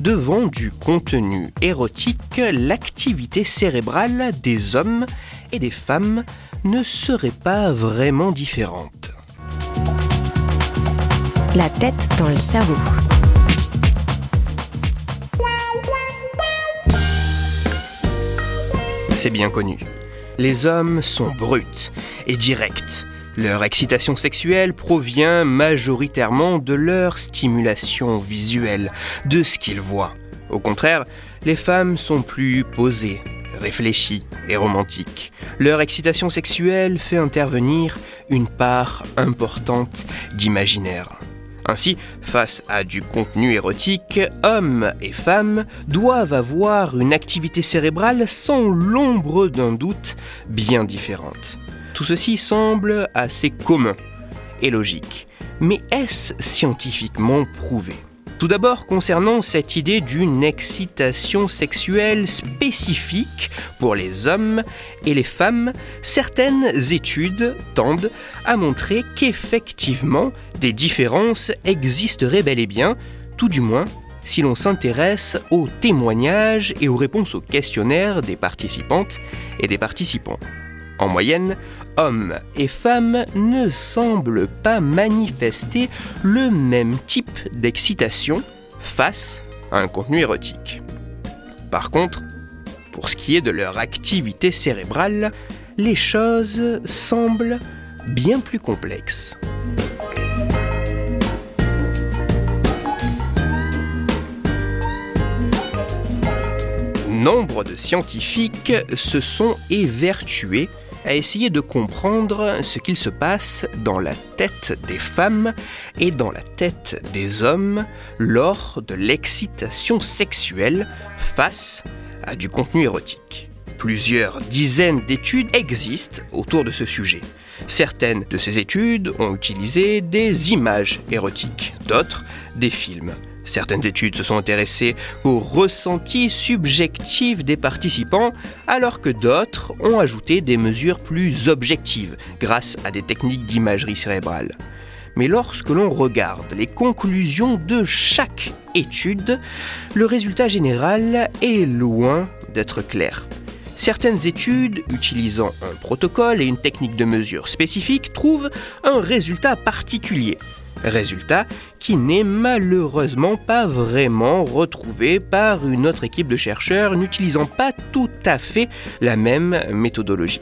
devant du contenu érotique, l'activité cérébrale des hommes et des femmes ne serait pas vraiment différente. La tête dans le cerveau. C'est bien connu. Les hommes sont bruts et directs. Leur excitation sexuelle provient majoritairement de leur stimulation visuelle, de ce qu'ils voient. Au contraire, les femmes sont plus posées, réfléchies et romantiques. Leur excitation sexuelle fait intervenir une part importante d'imaginaire. Ainsi, face à du contenu érotique, hommes et femmes doivent avoir une activité cérébrale sans l'ombre d'un doute bien différente. Tout ceci semble assez commun et logique, mais est-ce scientifiquement prouvé? Tout d'abord, concernant cette idée d'une excitation sexuelle spécifique pour les hommes et les femmes, certaines études tendent à montrer qu'effectivement, des différences existeraient bel et bien, tout du moins si l'on s'intéresse aux témoignages et aux réponses aux questionnaires des participantes et des participants. En moyenne, hommes et femmes ne semblent pas manifester le même type d'excitation face à un contenu érotique. Par contre, pour ce qui est de leur activité cérébrale, les choses semblent bien plus complexes. Nombre de scientifiques se sont évertués à essayer de comprendre ce qu'il se passe dans la tête des femmes et dans la tête des hommes lors de l'excitation sexuelle face à du contenu érotique. Plusieurs dizaines d'études existent autour de ce sujet. Certaines de ces études ont utilisé des images érotiques, d'autres des films. Certaines études se sont intéressées aux ressentis subjectifs des participants, alors que d'autres ont ajouté des mesures plus objectives grâce à des techniques d'imagerie cérébrale. Mais lorsque l'on regarde les conclusions de chaque étude, le résultat général est loin d'être clair. Certaines études, utilisant un protocole et une technique de mesure spécifique, trouvent un résultat particulier. Résultat qui n'est malheureusement pas vraiment retrouvé par une autre équipe de chercheurs n'utilisant pas tout à fait la même méthodologie.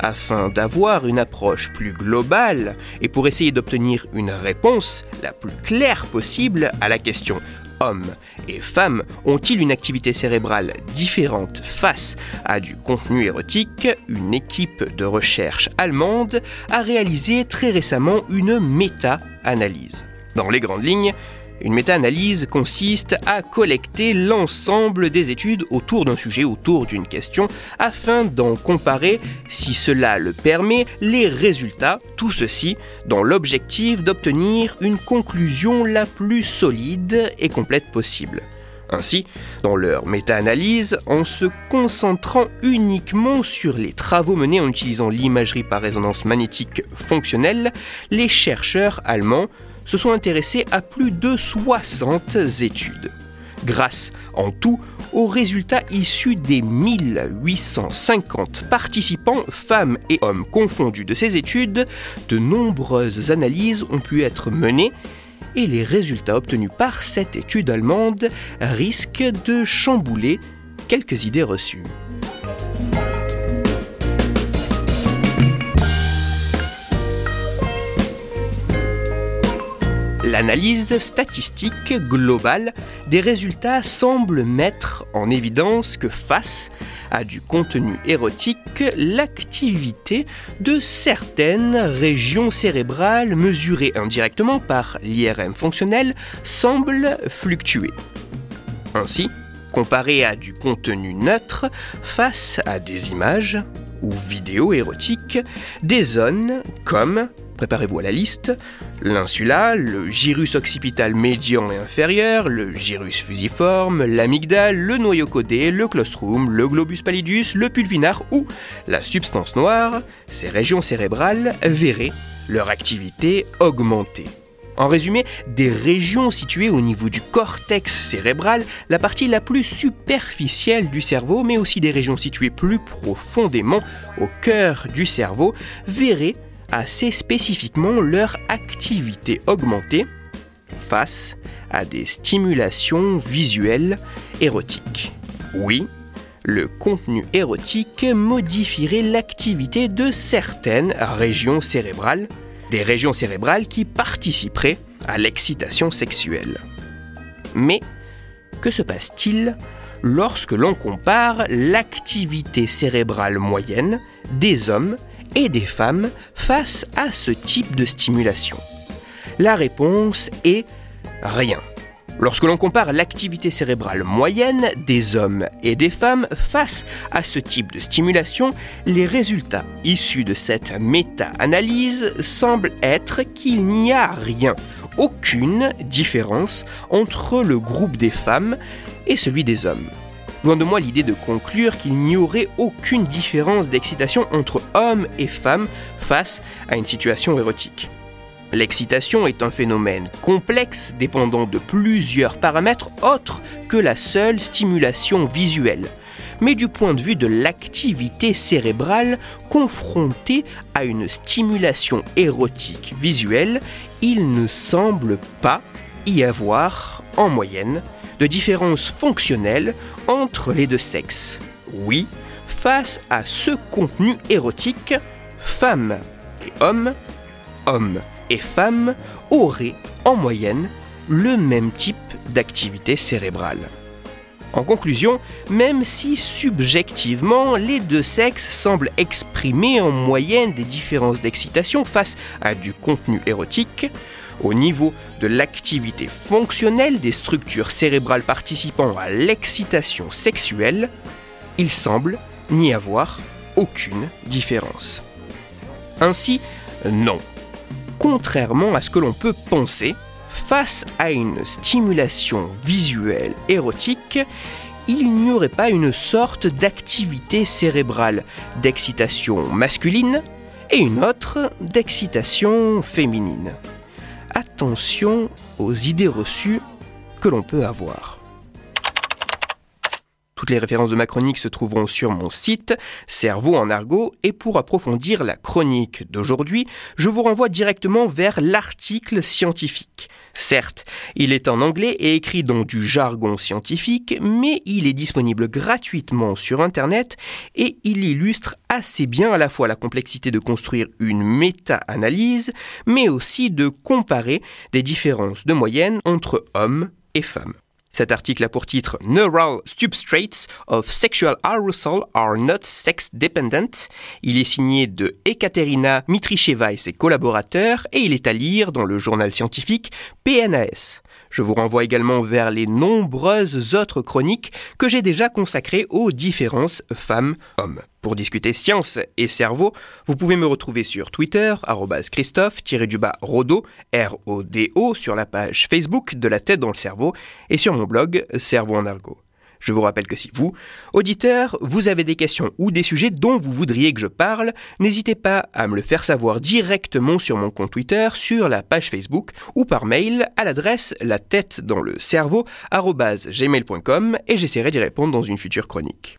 Afin d'avoir une approche plus globale et pour essayer d'obtenir une réponse la plus claire possible à la question hommes et femmes ont-ils une activité cérébrale différente face à du contenu érotique? Une équipe de recherche allemande a réalisé très récemment une méta-analyse. Dans les grandes lignes, une méta-analyse consiste à collecter l'ensemble des études autour d'un sujet, autour d'une question, afin d'en comparer, si cela le permet, les résultats, tout ceci dans l'objectif d'obtenir une conclusion la plus solide et complète possible. Ainsi, dans leur méta-analyse, en se concentrant uniquement sur les travaux menés en utilisant l'imagerie par résonance magnétique fonctionnelle, les chercheurs allemands se sont intéressés à plus de 60 études. Grâce en tout aux résultats issus des 1850 participants, femmes et hommes confondus de ces études, de nombreuses analyses ont pu être menées et les résultats obtenus par cette étude allemande risquent de chambouler quelques idées reçues. L'analyse statistique globale des résultats semble mettre en évidence que face à du contenu érotique, l'activité de certaines régions cérébrales mesurées indirectement par l'IRM fonctionnel semble fluctuer. Ainsi, comparé à du contenu neutre face à des images ou vidéos érotiques, des zones comme, préparez-vous à la liste, l'insula, le gyrus occipital médian et inférieur, le gyrus fusiforme, l'amygdale, le noyau codé, le claustrum, le globus pallidus, le pulvinar ou la substance noire, ces régions cérébrales verraient leur activité augmenter. En résumé, des régions situées au niveau du cortex cérébral, la partie la plus superficielle du cerveau, mais aussi des régions situées plus profondément au cœur du cerveau, verraient assez spécifiquement leur activité augmenter face à des stimulations visuelles érotiques. Oui, le contenu érotique modifierait l'activité de certaines régions cérébrales, des régions cérébrales qui participeraient à l'excitation sexuelle. Mais que se passe-t-il lorsque l'on compare l'activité cérébrale moyenne des hommes et des femmes face à ce type de stimulation La réponse est rien. Lorsque l'on compare l'activité cérébrale moyenne des hommes et des femmes face à ce type de stimulation, les résultats issus de cette méta-analyse semblent être qu'il n'y a rien, aucune différence entre le groupe des femmes et celui des hommes. Loin de moi l'idée de conclure qu'il n'y aurait aucune différence d'excitation entre hommes et femmes face à une situation érotique. L'excitation est un phénomène complexe dépendant de plusieurs paramètres autres que la seule stimulation visuelle. Mais du point de vue de l'activité cérébrale confrontée à une stimulation érotique visuelle, il ne semble pas y avoir, en moyenne, de différence fonctionnelle entre les deux sexes. Oui, face à ce contenu érotique, femmes et hommes, hommes et femmes auraient en moyenne le même type d'activité cérébrale. En conclusion, même si subjectivement les deux sexes semblent exprimer en moyenne des différences d'excitation face à du contenu érotique, au niveau de l'activité fonctionnelle des structures cérébrales participant à l'excitation sexuelle, il semble n'y avoir aucune différence. Ainsi, non, contrairement à ce que l'on peut penser, face à une stimulation visuelle érotique, il n'y aurait pas une sorte d'activité cérébrale d'excitation masculine et une autre d'excitation féminine. Attention aux idées reçues que l'on peut avoir. Toutes les références de ma chronique se trouveront sur mon site, Cerveau en argot, et pour approfondir la chronique d'aujourd'hui, je vous renvoie directement vers l'article scientifique. Certes, il est en anglais et écrit dans du jargon scientifique, mais il est disponible gratuitement sur Internet et il illustre assez bien à la fois la complexité de construire une méta-analyse, mais aussi de comparer des différences de moyenne entre hommes et femmes. Cet article a pour titre Neural substrates of sexual arousal are not sex dependent. Il est signé de Ekaterina Mitricheva et ses collaborateurs et il est à lire dans le journal scientifique PNAS. Je vous renvoie également vers les nombreuses autres chroniques que j'ai déjà consacrées aux différences femmes-hommes. Pour discuter science et cerveau, vous pouvez me retrouver sur Twitter, Christophe-Rodo, R-O-D-O, sur la page Facebook de la tête dans le cerveau et sur mon blog Cerveau en argot. Je vous rappelle que si vous, auditeur, vous avez des questions ou des sujets dont vous voudriez que je parle, n'hésitez pas à me le faire savoir directement sur mon compte Twitter, sur la page Facebook ou par mail à l'adresse la tête dans le cerveau gmail.com et j'essaierai d'y répondre dans une future chronique.